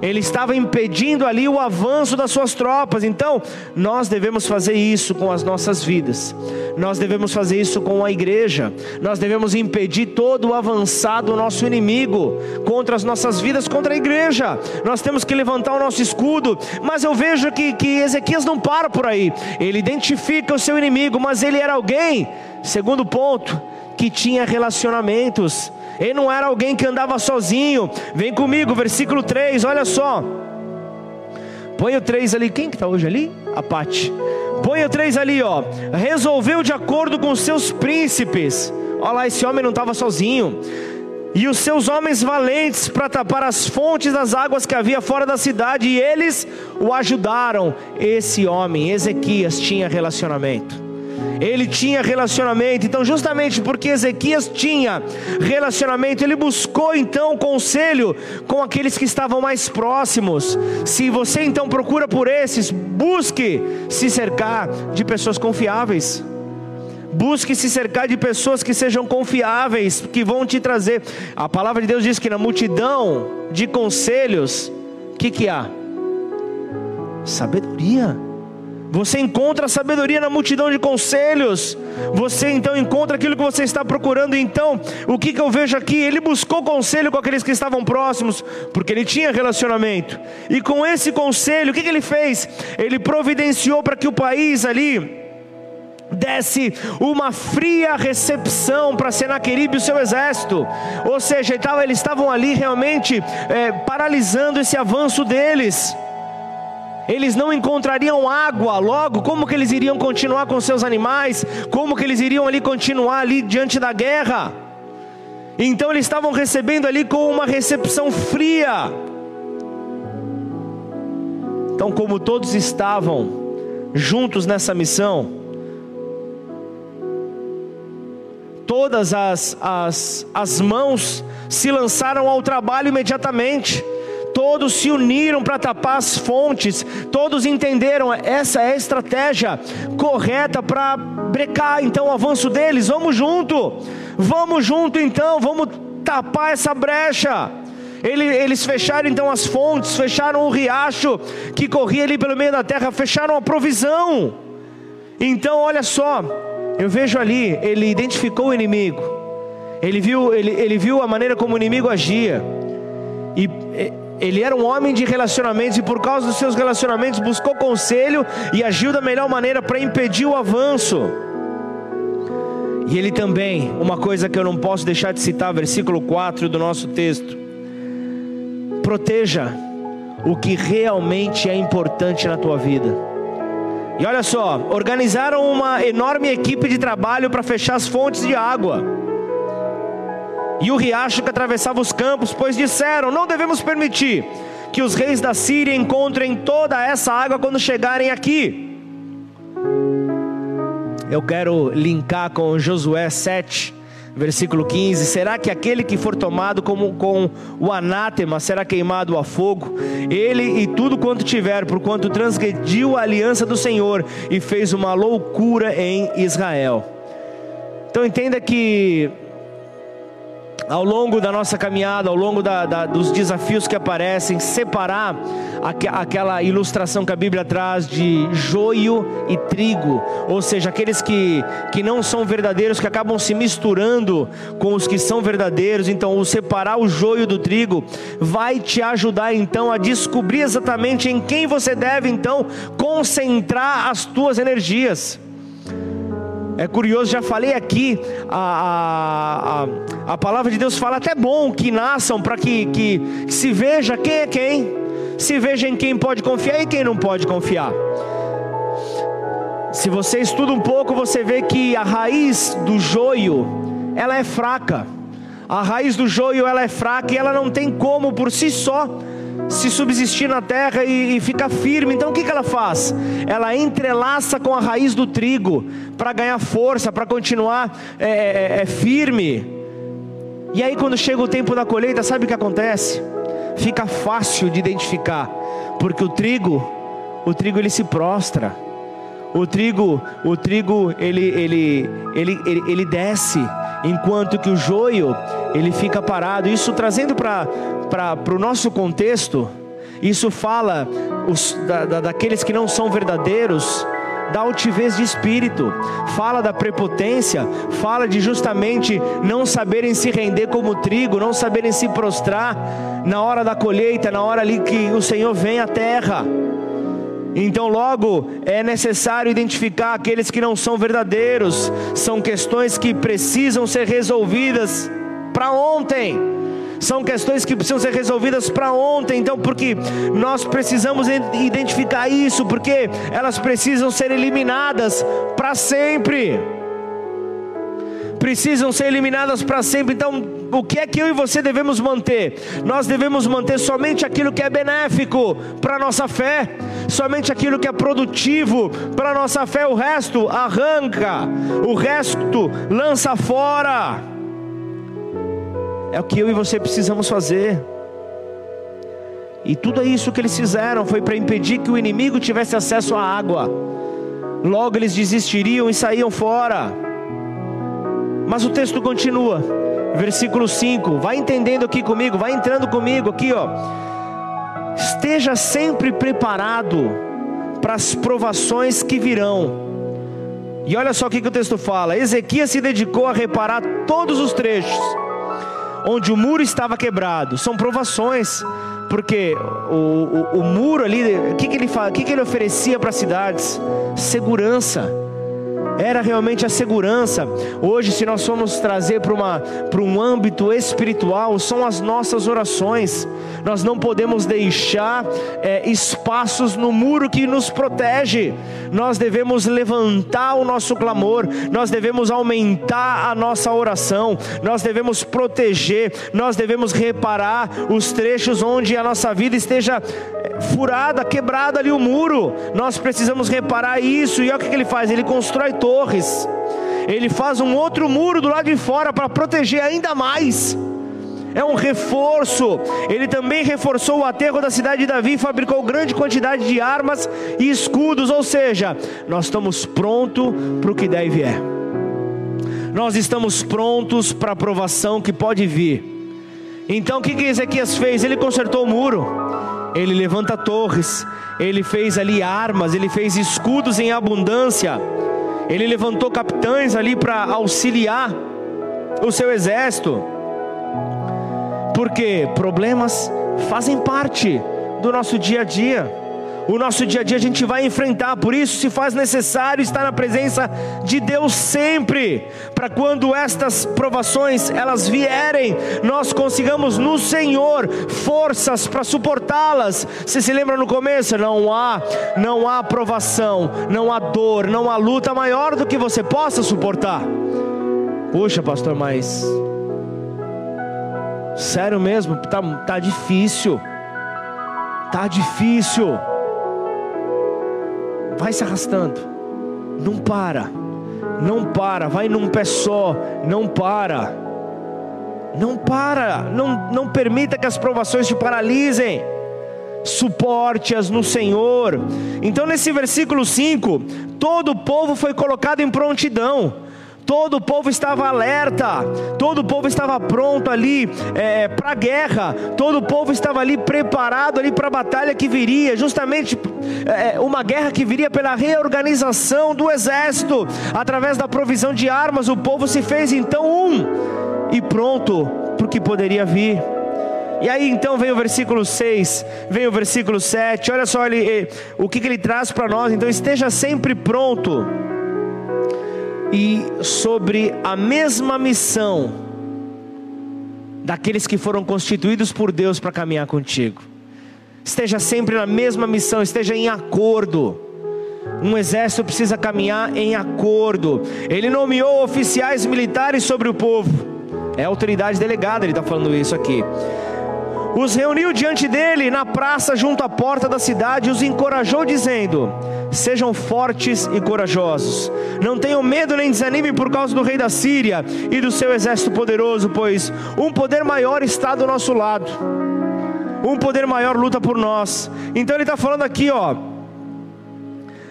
ele estava impedindo ali o avanço das suas tropas. Então, nós devemos fazer isso com as nossas vidas, nós devemos fazer isso com a igreja, nós devemos impedir todo o avançar do nosso inimigo contra as nossas vidas, contra a igreja. Nós temos que levantar o nosso escudo, mas eu vejo que, que Ezequias não para por aí, ele identifica o seu inimigo, mas ele era alguém, segundo ponto, que tinha relacionamentos ele não era alguém que andava sozinho. Vem comigo, versículo 3, olha só. Põe o 3 ali. Quem que está hoje ali? A Pati. Põe o 3 ali, ó. Resolveu de acordo com seus príncipes. Olha lá, esse homem não estava sozinho. E os seus homens valentes para tapar as fontes das águas que havia fora da cidade, e eles o ajudaram. Esse homem, Ezequias, tinha relacionamento ele tinha relacionamento. Então, justamente porque Ezequias tinha relacionamento, ele buscou então conselho com aqueles que estavam mais próximos. Se você então procura por esses, busque se cercar de pessoas confiáveis. Busque se cercar de pessoas que sejam confiáveis, que vão te trazer. A palavra de Deus diz que na multidão de conselhos, o que, que há? Sabedoria. Você encontra sabedoria na multidão de conselhos. Você então encontra aquilo que você está procurando. Então, o que, que eu vejo aqui? Ele buscou conselho com aqueles que estavam próximos, porque ele tinha relacionamento. E com esse conselho, o que, que ele fez? Ele providenciou para que o país ali desce uma fria recepção para Senaqueribe e o seu exército. Ou seja, eles estavam ali realmente é, paralisando esse avanço deles. Eles não encontrariam água, logo como que eles iriam continuar com seus animais? Como que eles iriam ali continuar ali diante da guerra? Então eles estavam recebendo ali com uma recepção fria. Então, como todos estavam juntos nessa missão, todas as, as, as mãos se lançaram ao trabalho imediatamente. Todos se uniram para tapar as fontes, todos entenderam, essa é a estratégia correta para brecar então o avanço deles. Vamos junto, vamos junto então, vamos tapar essa brecha. Eles fecharam então as fontes, fecharam o riacho que corria ali pelo meio da terra, fecharam a provisão. Então, olha só, eu vejo ali, ele identificou o inimigo, ele viu, ele, ele viu a maneira como o inimigo agia, e ele era um homem de relacionamentos, e por causa dos seus relacionamentos buscou conselho e agiu da melhor maneira para impedir o avanço. E ele também, uma coisa que eu não posso deixar de citar, versículo 4 do nosso texto: proteja o que realmente é importante na tua vida. E olha só, organizaram uma enorme equipe de trabalho para fechar as fontes de água. E o riacho que atravessava os campos, pois disseram: Não devemos permitir que os reis da Síria encontrem toda essa água quando chegarem aqui. Eu quero linkar com Josué 7, versículo 15: Será que aquele que for tomado como com o anátema será queimado a fogo? Ele e tudo quanto tiver, por quanto transgrediu a aliança do Senhor e fez uma loucura em Israel. Então entenda que ao longo da nossa caminhada, ao longo da, da, dos desafios que aparecem, separar aqu aquela ilustração que a Bíblia traz de joio e trigo, ou seja, aqueles que, que não são verdadeiros, que acabam se misturando com os que são verdadeiros. Então, o separar o joio do trigo vai te ajudar então a descobrir exatamente em quem você deve então concentrar as tuas energias. É curioso, já falei aqui, a, a, a palavra de Deus fala até bom que nasçam para que, que, que se veja quem é quem, se veja em quem pode confiar e quem não pode confiar. Se você estuda um pouco, você vê que a raiz do joio, ela é fraca. A raiz do joio, ela é fraca e ela não tem como por si só se subsistir na terra e, e ficar firme. Então o que, que ela faz? Ela entrelaça com a raiz do trigo para ganhar força, para continuar é, é, é, firme. E aí quando chega o tempo da colheita, sabe o que acontece? Fica fácil de identificar, porque o trigo, o trigo ele se prostra. O trigo, o trigo ele, ele, ele, ele, ele desce enquanto que o joio ele fica parado. Isso trazendo para o nosso contexto, isso fala os, da, da, daqueles que não são verdadeiros, da altivez de espírito, fala da prepotência, fala de justamente não saberem se render como trigo, não saberem se prostrar na hora da colheita, na hora ali que o Senhor vem à terra. Então, logo, é necessário identificar aqueles que não são verdadeiros, são questões que precisam ser resolvidas para ontem. São questões que precisam ser resolvidas para ontem, então, porque nós precisamos identificar isso, porque elas precisam ser eliminadas para sempre precisam ser eliminadas para sempre. Então, o que é que eu e você devemos manter? Nós devemos manter somente aquilo que é benéfico para a nossa fé, somente aquilo que é produtivo para a nossa fé. O resto arranca, o resto lança fora. É o que eu e você precisamos fazer. E tudo isso que eles fizeram foi para impedir que o inimigo tivesse acesso à água. Logo eles desistiriam e saíam fora. Mas o texto continua, versículo 5. Vai entendendo aqui comigo, vai entrando comigo aqui, ó. Esteja sempre preparado para as provações que virão. E olha só o que, que o texto fala: Ezequias se dedicou a reparar todos os trechos onde o muro estava quebrado. São provações, porque o, o, o muro ali, o que, que ele que, que ele oferecia para as cidades? Segurança era realmente a segurança. Hoje, se nós formos trazer para um âmbito espiritual, são as nossas orações. Nós não podemos deixar é, espaços no muro que nos protege. Nós devemos levantar o nosso clamor, nós devemos aumentar a nossa oração, nós devemos proteger, nós devemos reparar os trechos onde a nossa vida esteja é, furada, quebrada ali o muro. Nós precisamos reparar isso. E olha o que ele faz: ele constrói torres, ele faz um outro muro do lado de fora para proteger ainda mais. É um reforço. Ele também reforçou o aterro da cidade de Davi e fabricou grande quantidade de armas e escudos. Ou seja, nós estamos prontos para o que deve é. Nós estamos prontos para a provação que pode vir. Então o que, que Ezequias fez? Ele consertou o muro, ele levanta torres, ele fez ali armas, ele fez escudos em abundância, ele levantou capitães ali para auxiliar o seu exército, porque problemas fazem parte do nosso dia a dia o nosso dia a dia a gente vai enfrentar, por isso se faz necessário estar na presença de Deus sempre, para quando estas provações elas vierem, nós consigamos no Senhor forças para suportá-las. Você se lembra no começo? Não há, não há provação, não há dor, não há luta maior do que você possa suportar. Puxa, pastor, mas sério mesmo, tá, tá difícil. Tá difícil vai se arrastando, não para, não para, vai num pé só, não para, não para, não, não permita que as provações te paralisem, suporte-as no Senhor. Então, nesse versículo 5, todo o povo foi colocado em prontidão todo o povo estava alerta, todo o povo estava pronto ali é, para a guerra, todo o povo estava ali preparado ali para a batalha que viria, justamente é, uma guerra que viria pela reorganização do exército, através da provisão de armas, o povo se fez então um. E pronto para o que poderia vir. E aí então vem o versículo 6, vem o versículo 7, olha só ele, o que, que ele traz para nós, então esteja sempre pronto e sobre a mesma missão daqueles que foram constituídos por Deus para caminhar contigo. Esteja sempre na mesma missão, esteja em acordo. Um exército precisa caminhar em acordo. Ele nomeou oficiais militares sobre o povo. É autoridade delegada, ele está falando isso aqui os reuniu diante dele na praça junto à porta da cidade e os encorajou, dizendo: Sejam fortes e corajosos, não tenham medo nem desanimem por causa do rei da Síria e do seu exército poderoso, pois um poder maior está do nosso lado, um poder maior luta por nós. Então ele está falando aqui, ó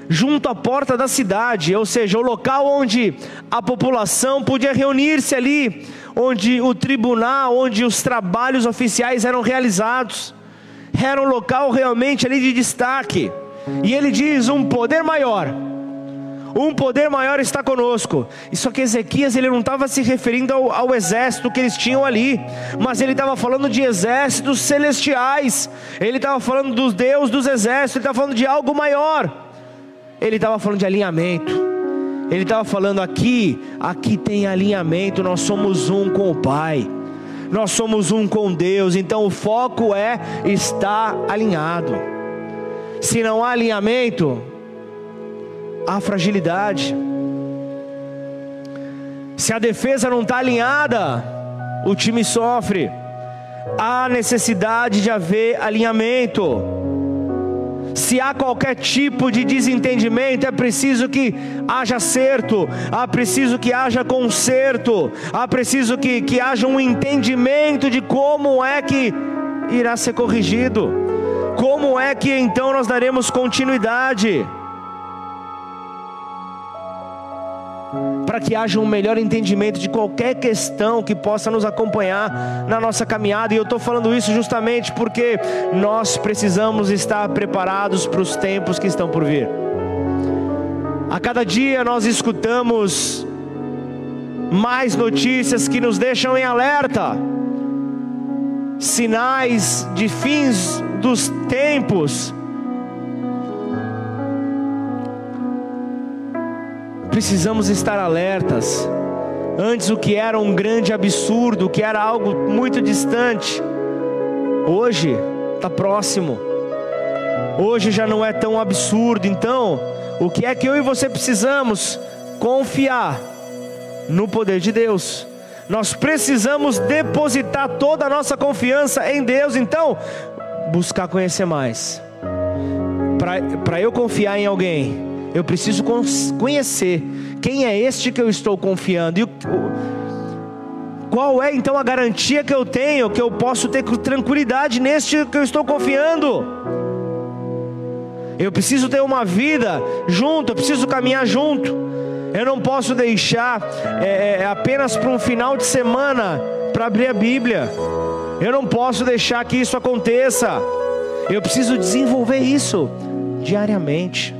junto à porta da cidade, ou seja, o local onde a população podia reunir-se ali, onde o tribunal, onde os trabalhos oficiais eram realizados. Era um local realmente ali de destaque. E ele diz: um poder maior. Um poder maior está conosco. Só que Ezequias ele não estava se referindo ao, ao, exército que eles tinham ali, mas ele estava falando de exércitos celestiais. Ele estava falando dos Deus dos exércitos. Ele estava falando de algo maior. Ele estava falando de alinhamento. Ele estava falando aqui, aqui tem alinhamento, nós somos um com o Pai. Nós somos um com Deus, então o foco é estar alinhado. Se não há alinhamento, há fragilidade. Se a defesa não está alinhada, o time sofre. Há necessidade de haver alinhamento. Se há qualquer tipo de desentendimento, é preciso que haja acerto, há preciso que haja conserto, há preciso que, que haja um entendimento de como é que irá ser corrigido, como é que então nós daremos continuidade. Para que haja um melhor entendimento de qualquer questão que possa nos acompanhar na nossa caminhada. E eu estou falando isso justamente porque nós precisamos estar preparados para os tempos que estão por vir. A cada dia nós escutamos mais notícias que nos deixam em alerta, sinais de fins dos tempos precisamos estar alertas. Antes o que era um grande absurdo, o que era algo muito distante, hoje está próximo. Hoje já não é tão absurdo. Então, o que é que eu e você precisamos? Confiar no poder de Deus. Nós precisamos depositar toda a nossa confiança em Deus. Então, buscar conhecer mais. Para eu confiar em alguém, eu preciso conhecer quem é este que eu estou confiando. E qual é então a garantia que eu tenho que eu posso ter tranquilidade neste que eu estou confiando? Eu preciso ter uma vida junto, eu preciso caminhar junto. Eu não posso deixar é, é apenas para um final de semana para abrir a Bíblia. Eu não posso deixar que isso aconteça. Eu preciso desenvolver isso diariamente.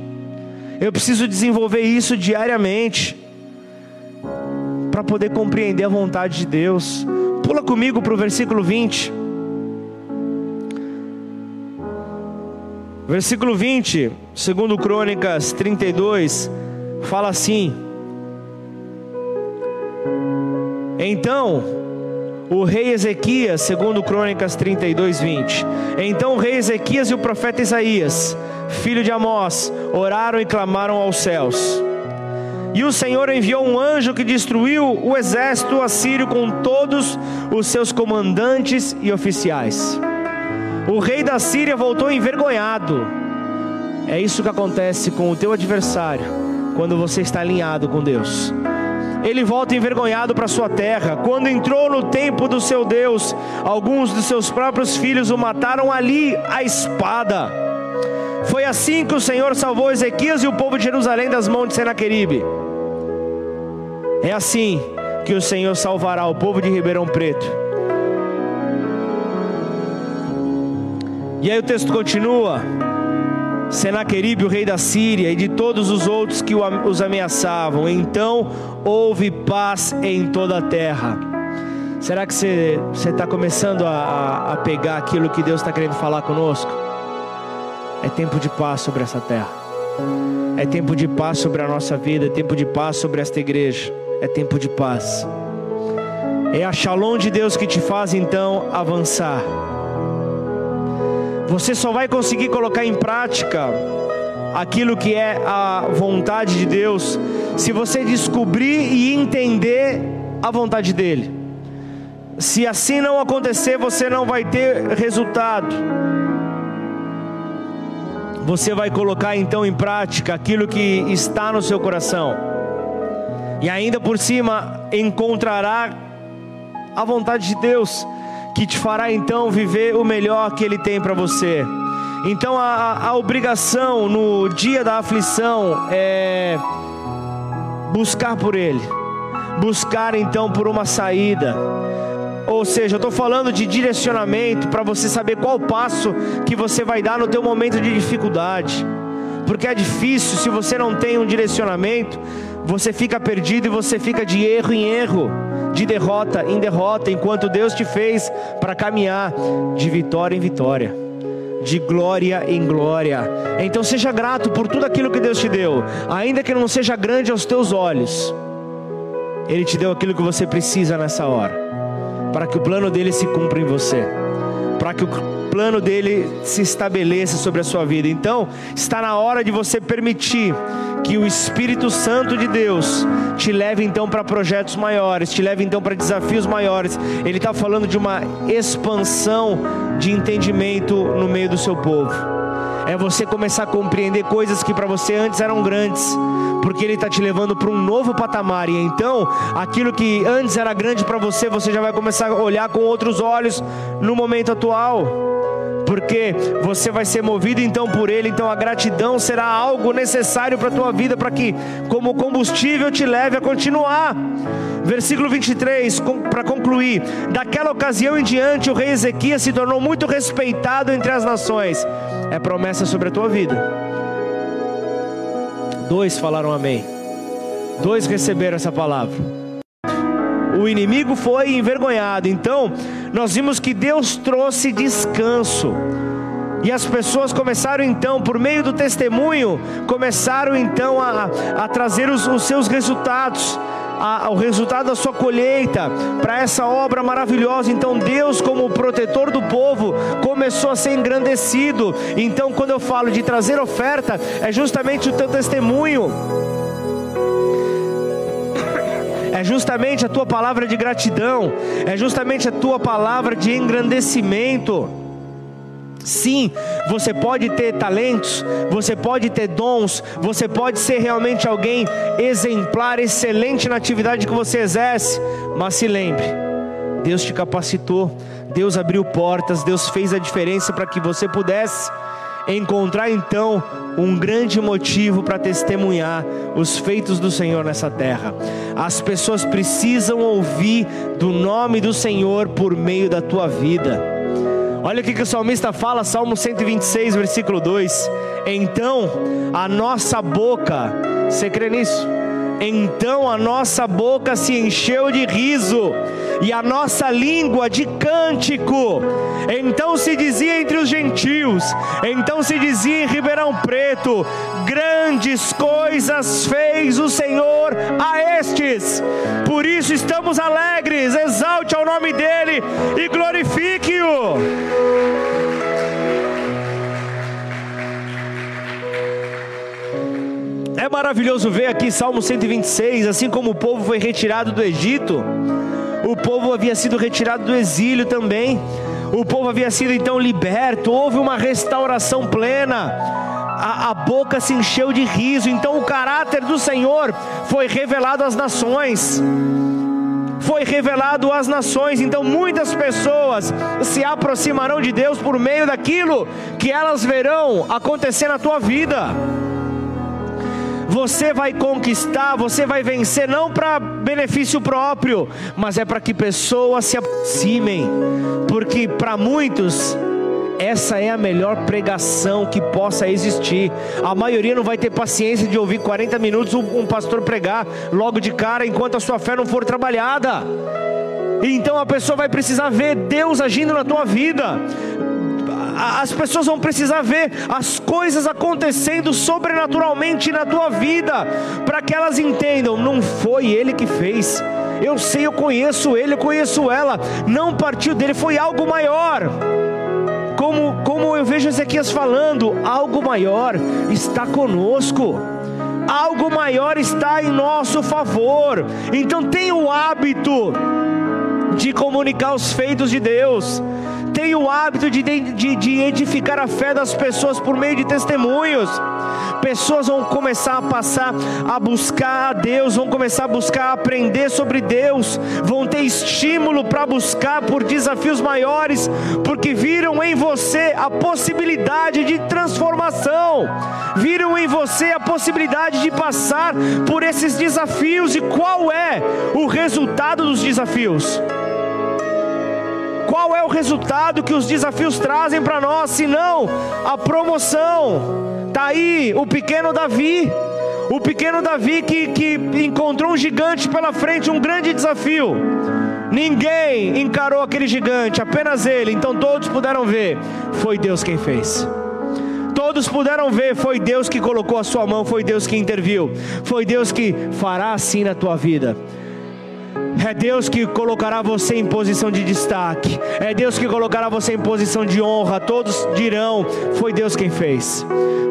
Eu preciso desenvolver isso diariamente para poder compreender a vontade de Deus. Pula comigo para o versículo 20. Versículo 20, segundo Crônicas 32, fala assim: Então, o rei Ezequias, segundo Crônicas 32, 20. Então o rei Ezequias e o profeta Isaías, filho de Amós, oraram e clamaram aos céus. E o Senhor enviou um anjo que destruiu o exército assírio com todos os seus comandantes e oficiais. O rei da Síria voltou envergonhado. É isso que acontece com o teu adversário quando você está alinhado com Deus ele volta envergonhado para sua terra. Quando entrou no templo do seu Deus, alguns de seus próprios filhos o mataram ali à espada. Foi assim que o Senhor salvou Ezequias e o povo de Jerusalém das mãos de Senaqueribe. É assim que o Senhor salvará o povo de Ribeirão Preto. E aí o texto continua. Senaqueribe, o rei da Síria, e de todos os outros que os ameaçavam. Então houve paz em toda a terra. Será que você está começando a, a pegar aquilo que Deus está querendo falar conosco? É tempo de paz sobre essa terra. É tempo de paz sobre a nossa vida. É tempo de paz sobre esta igreja. É tempo de paz. É a shalom de Deus que te faz então avançar. Você só vai conseguir colocar em prática aquilo que é a vontade de Deus se você descobrir e entender a vontade dele. Se assim não acontecer, você não vai ter resultado. Você vai colocar então em prática aquilo que está no seu coração, e ainda por cima encontrará a vontade de Deus que te fará então viver o melhor que Ele tem para você. Então a, a obrigação no dia da aflição é buscar por Ele, buscar então por uma saída. Ou seja, eu estou falando de direcionamento para você saber qual passo que você vai dar no teu momento de dificuldade. Porque é difícil se você não tem um direcionamento, você fica perdido e você fica de erro em erro de derrota em derrota, enquanto Deus te fez para caminhar de vitória em vitória, de glória em glória. Então seja grato por tudo aquilo que Deus te deu, ainda que não seja grande aos teus olhos. Ele te deu aquilo que você precisa nessa hora, para que o plano dele se cumpra em você, para que o plano dele se estabeleça sobre a sua vida. Então, está na hora de você permitir que o Espírito Santo de Deus te leve então para projetos maiores, te leve então para desafios maiores. Ele está falando de uma expansão de entendimento no meio do seu povo. É você começar a compreender coisas que para você antes eram grandes, porque Ele está te levando para um novo patamar. E então, aquilo que antes era grande para você, você já vai começar a olhar com outros olhos no momento atual porque você vai ser movido então por Ele. Então a gratidão será algo necessário para a tua vida, para que, como combustível, te leve a continuar. Versículo 23, para concluir: Daquela ocasião em diante, o rei Ezequias se tornou muito respeitado entre as nações. É promessa sobre a tua vida. Dois falaram amém. Dois receberam essa palavra o inimigo foi envergonhado. Então, nós vimos que Deus trouxe descanso. E as pessoas começaram então, por meio do testemunho, começaram então a, a trazer os, os seus resultados a, o resultado da sua colheita para essa obra maravilhosa. Então, Deus, como protetor do povo, começou a ser engrandecido. Então, quando eu falo de trazer oferta, é justamente o teu testemunho. É justamente a tua palavra de gratidão, é justamente a tua palavra de engrandecimento. Sim, você pode ter talentos, você pode ter dons, você pode ser realmente alguém exemplar, excelente na atividade que você exerce, mas se lembre, Deus te capacitou, Deus abriu portas, Deus fez a diferença para que você pudesse encontrar então um grande motivo para testemunhar os feitos do Senhor nessa terra. As pessoas precisam ouvir do nome do Senhor por meio da tua vida. Olha o que o salmista fala, Salmo 126, versículo 2: Então a nossa boca, você crê nisso? Então a nossa boca se encheu de riso e a nossa língua de cântico. Então se dizia entre os gentios, então se dizia em Ribeirão Preto: grandes coisas fez o Senhor a estes. Por isso estamos alegres, exalte ao nome dele e glorifique-o. É maravilhoso ver aqui Salmo 126, assim como o povo foi retirado do Egito o povo havia sido retirado do exílio também, o povo havia sido então liberto, houve uma restauração plena. A, a, boca se encheu de riso, então o caráter do Senhor foi revelado às nações. Foi revelado às nações, então muitas pessoas se aproximarão de Deus por meio daquilo que elas verão acontecer na tua vida você vai conquistar, você vai vencer não para benefício próprio, mas é para que pessoas se aproximem, porque para muitos essa é a melhor pregação que possa existir. A maioria não vai ter paciência de ouvir 40 minutos um, pastor pregar logo de cara enquanto a sua fé não for trabalhada. Então a pessoa vai precisar ver Deus agindo na tua vida as pessoas vão precisar ver as coisas acontecendo sobrenaturalmente na tua vida, para que elas entendam: não foi Ele que fez. Eu sei, eu conheço Ele, eu conheço ela. Não partiu dele, foi algo maior. Como, como eu vejo Ezequias falando, algo maior está conosco algo maior está em nosso favor. Então tenha o hábito de comunicar os feitos de Deus tem o hábito de, de, de edificar a fé das pessoas por meio de testemunhos. Pessoas vão começar a passar a buscar a Deus, vão começar a buscar a aprender sobre Deus, vão ter estímulo para buscar por desafios maiores, porque viram em você a possibilidade de transformação, viram em você a possibilidade de passar por esses desafios. E qual é o resultado dos desafios? Qual é o resultado que os desafios trazem para nós, senão a promoção? Está aí o pequeno Davi, o pequeno Davi que, que encontrou um gigante pela frente, um grande desafio. Ninguém encarou aquele gigante, apenas ele. Então todos puderam ver, foi Deus quem fez. Todos puderam ver, foi Deus que colocou a sua mão, foi Deus que interviu, foi Deus que fará assim na tua vida. É Deus que colocará você em posição de destaque. É Deus que colocará você em posição de honra. Todos dirão: Foi Deus quem fez.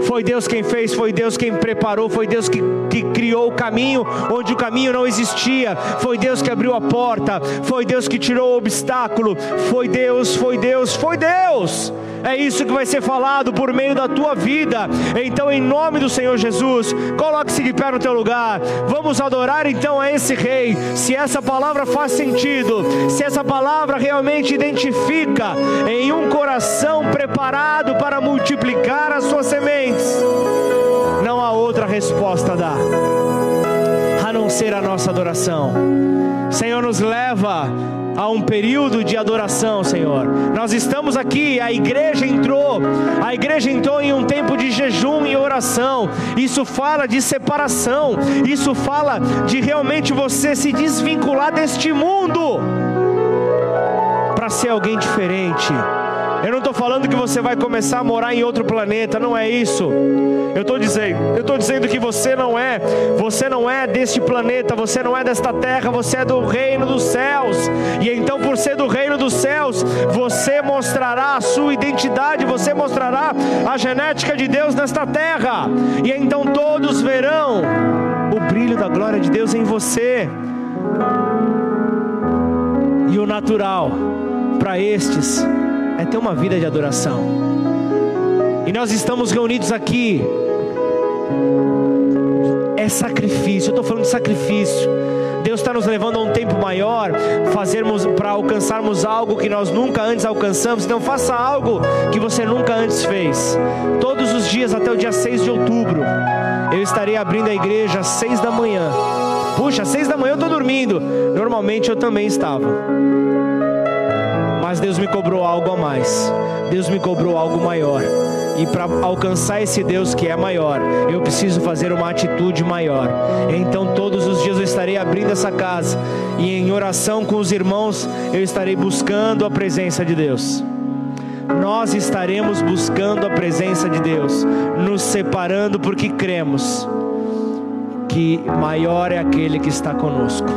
Foi Deus quem fez, foi Deus quem preparou, foi Deus que, que criou o caminho onde o caminho não existia, foi Deus que abriu a porta, foi Deus que tirou o obstáculo, foi Deus, foi Deus, foi Deus. É isso que vai ser falado por meio da tua vida. Então, em nome do Senhor Jesus, coloque-se de pé no teu lugar. Vamos adorar então a esse Rei. Se essa palavra faz sentido, se essa palavra realmente identifica em um coração preparado para multiplicar as suas sementes, não há outra resposta a dar a não ser a nossa adoração. Senhor, nos leva a um período de adoração, Senhor. Nós estamos aqui, a igreja entrou, a igreja entrou em um tempo de jejum e oração. Isso fala de separação, isso fala de realmente você se desvincular deste mundo para ser alguém diferente Eu não estou falando que você vai começar a morar em outro planeta, não é isso. Eu estou dizendo, eu estou dizendo que você não é, você não é deste planeta, você não é desta terra, você é do reino dos céus. E então, por ser do reino dos céus, você mostrará a sua identidade, você mostrará a genética de Deus nesta terra. E então todos verão o brilho da glória de Deus em você. E o natural para estes é ter uma vida de adoração. E nós estamos reunidos aqui. É sacrifício, eu estou falando de sacrifício. Deus está nos levando a um tempo maior, fazermos para alcançarmos algo que nós nunca antes alcançamos. Então faça algo que você nunca antes fez. Todos os dias até o dia 6 de outubro, eu estarei abrindo a igreja às 6 da manhã. Puxa, às 6 da manhã eu estou dormindo. Normalmente eu também estava mas Deus me cobrou algo a mais. Deus me cobrou algo maior. E para alcançar esse Deus que é maior, eu preciso fazer uma atitude maior. Então, todos os dias eu estarei abrindo essa casa e em oração com os irmãos, eu estarei buscando a presença de Deus. Nós estaremos buscando a presença de Deus, nos separando porque cremos que maior é aquele que está conosco.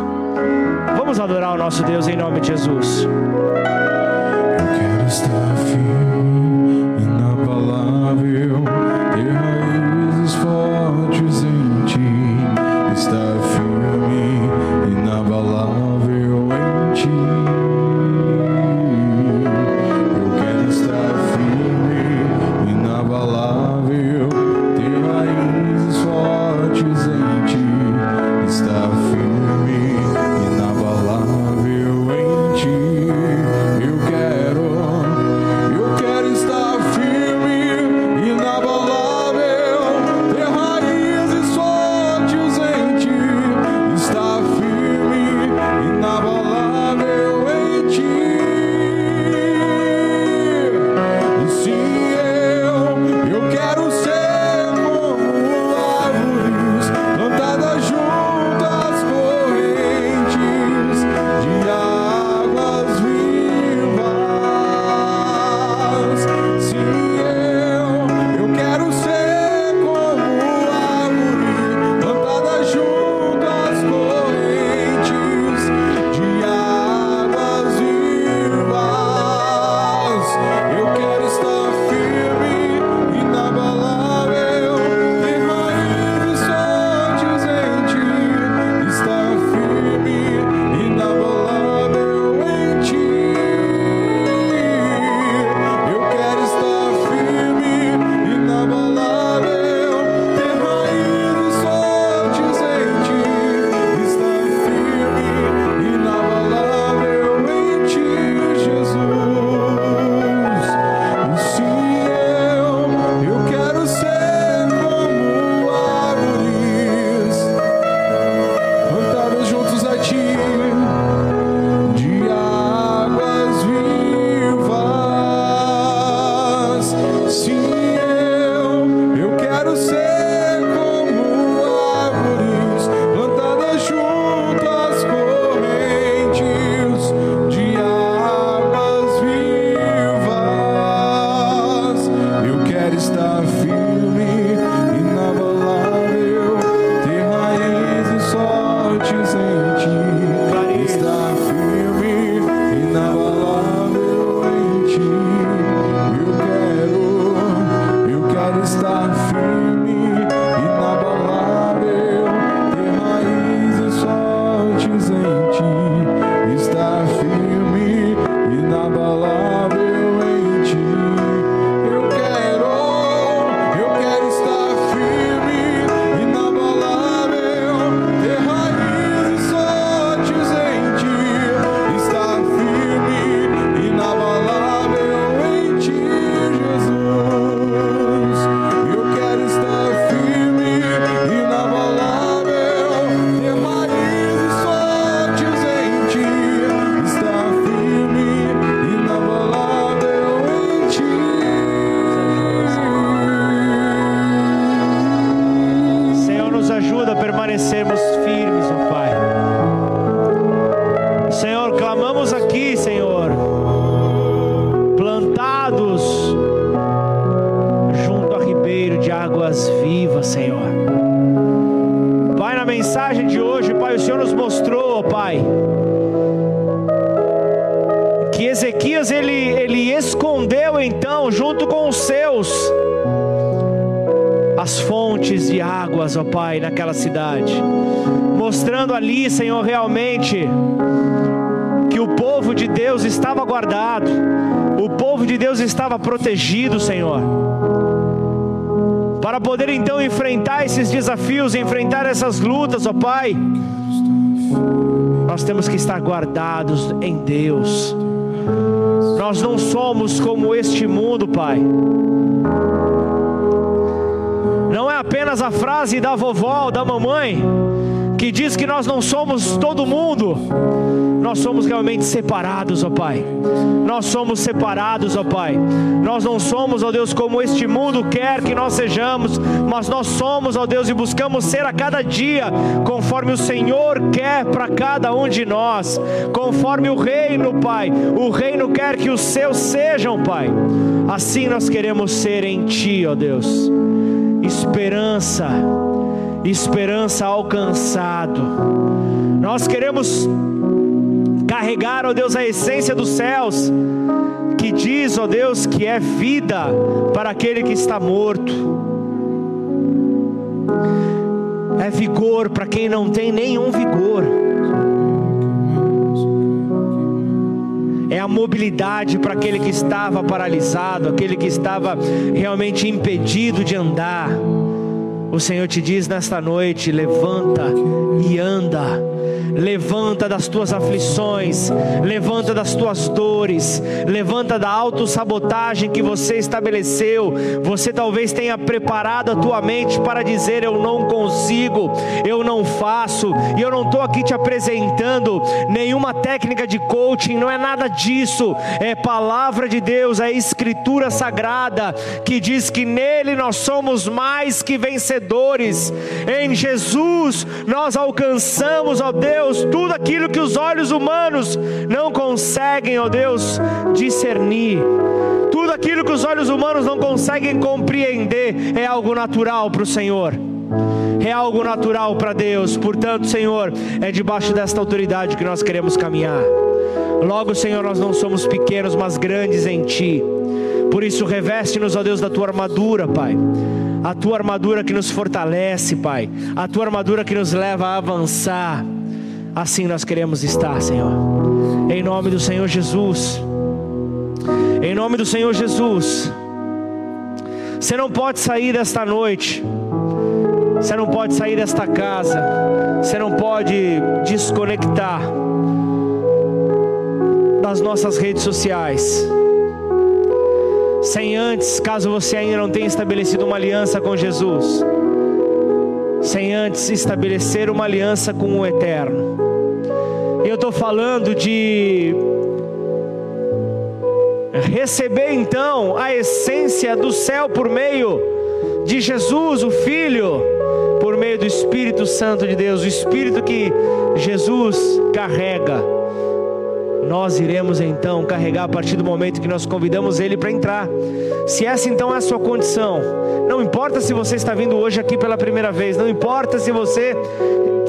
Vamos adorar o nosso Deus em nome de Jesus está firme, guardados em Deus. Nós não somos como este mundo, Pai. Não é apenas a frase da vovó, da mamãe, que diz que nós não somos todo mundo, nós somos realmente separados, ó Pai. Nós somos separados, ó Pai. Nós não somos, ó Deus, como este mundo quer que nós sejamos, mas nós somos, ó Deus, e buscamos ser a cada dia conforme o Senhor quer para cada um de nós, conforme o reino, Pai. O reino quer que os seus sejam, Pai. Assim nós queremos ser em Ti, ó Deus. Esperança esperança alcançado. Nós queremos carregar, ó Deus, a essência dos céus, que diz, ó Deus, que é vida para aquele que está morto. É vigor para quem não tem nenhum vigor. É a mobilidade para aquele que estava paralisado, aquele que estava realmente impedido de andar. O Senhor te diz nesta noite: levanta e anda levanta das tuas aflições, levanta das tuas dores, levanta da autossabotagem que você estabeleceu. Você talvez tenha preparado a tua mente para dizer: Eu não consigo, eu não faço, e eu não estou aqui te apresentando nenhuma técnica de coaching, não é nada disso, é palavra de Deus, é escritura sagrada que diz que nele nós somos mais que vencedores, em Jesus nós alcançamos, ó Deus Deus, tudo aquilo que os olhos humanos não conseguem, ó Deus, discernir. Tudo aquilo que os olhos humanos não conseguem compreender é algo natural para o Senhor. É algo natural para Deus. Portanto, Senhor, é debaixo desta autoridade que nós queremos caminhar. Logo, Senhor, nós não somos pequenos, mas grandes em Ti. Por isso, reveste-nos, ó Deus, da tua armadura, Pai. A tua armadura que nos fortalece, Pai. A tua armadura que nos leva a avançar. Assim nós queremos estar, Senhor. Em nome do Senhor Jesus. Em nome do Senhor Jesus. Você não pode sair desta noite. Você não pode sair desta casa. Você não pode desconectar das nossas redes sociais. Sem antes, caso você ainda não tenha estabelecido uma aliança com Jesus sem antes estabelecer uma aliança com o Eterno. Eu estou falando de receber então a essência do céu por meio de Jesus, o Filho, por meio do Espírito Santo de Deus, o Espírito que Jesus carrega nós iremos então carregar a partir do momento que nós convidamos Ele para entrar. Se essa então é a sua condição, não importa se você está vindo hoje aqui pela primeira vez, não importa se você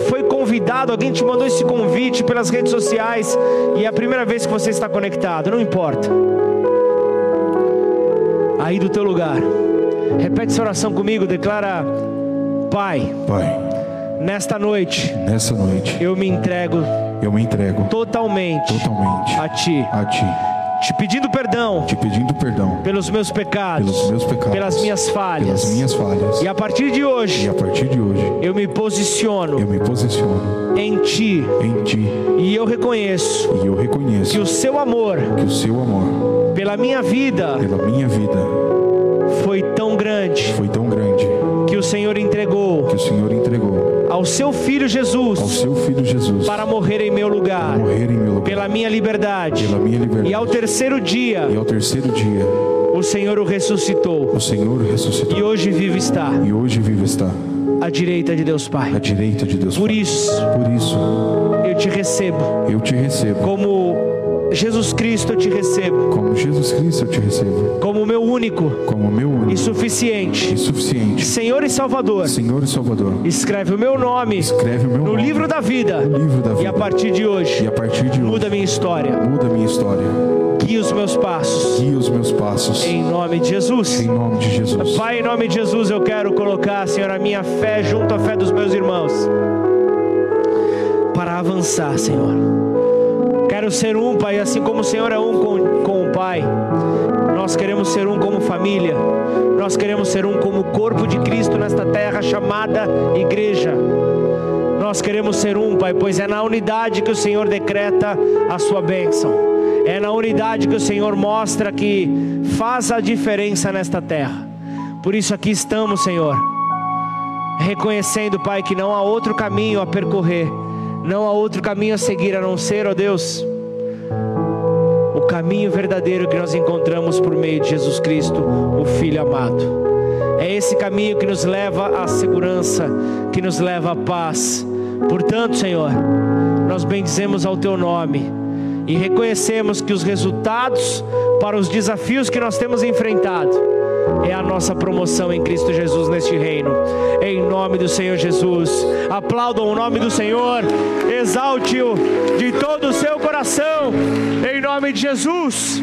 foi convidado, alguém te mandou esse convite pelas redes sociais e é a primeira vez que você está conectado, não importa. Aí do teu lugar, repete essa oração comigo, declara: Pai, Pai, nesta noite, nessa noite, eu me entrego eu me entrego. Totalmente, totalmente. A Ti, a Ti, te pedindo perdão. Te pedindo perdão. Pelos meus pecados, pelos meus pecados, pelas minhas falhas. pelas minhas falhas. E a partir de E hoje, a partir de hoje, eu me posiciono eu me posiciono em Ti. em Ti. E eu reconheço e eu reconheço que o Seu amor que o Seu amor pela minha vida pela minha vida foi tão grande foi tão grande que o Senhor entregou que o Senhor entregou ao Seu Filho ao Jesus Seu Filho Jesus para morrer em meu lugar, morrer em meu lugar pela minha liberdade. pela minha liberdade. E ao terceiro dia, E ao terceiro dia, o Senhor o ressuscitou o Senhor ressuscitou e hoje vivo está e hoje vivo está à direita de Deus Pai. à direita de Deus. Por Pai. isso, Por isso, eu te recebo eu te recebo como Jesus Cristo eu te recebo Como Jesus Cristo eu te recebo. como meu único Como meu e único suficiente e suficiente. Senhor e Salvador. Senhor e Salvador. Escreve o meu nome Escreve o meu no nome livro da vida no livro da e a vida. partir de E hoje a partir de muda hoje minha história, muda minha história. guia os meus passos Guia os meus passos. em nome de Jesus. Em nome de Jesus. Pai, em nome de Jesus, eu quero colocar, Senhor, a minha fé junto à fé dos meus irmãos para avançar, Senhor. Quero ser um, Pai, assim como o Senhor é um com, com o Pai. Nós queremos ser um como família. Nós queremos ser um como corpo de Cristo nesta terra chamada igreja. Nós queremos ser um, Pai, pois é na unidade que o Senhor decreta a sua bênção. É na unidade que o Senhor mostra que faz a diferença nesta terra. Por isso aqui estamos, Senhor, reconhecendo, Pai, que não há outro caminho a percorrer, não há outro caminho a seguir a não ser, ó Deus, caminho verdadeiro que nós encontramos por meio de Jesus Cristo, o Filho amado. É esse caminho que nos leva à segurança, que nos leva à paz. Portanto, Senhor, nós bendizemos ao Teu nome e reconhecemos que os resultados para os desafios que nós temos enfrentado é a nossa promoção em Cristo Jesus neste reino. Em nome do Senhor Jesus. Aplaudam o nome do Senhor. Exalte-o de todo o seu coração. Em nome de Jesus.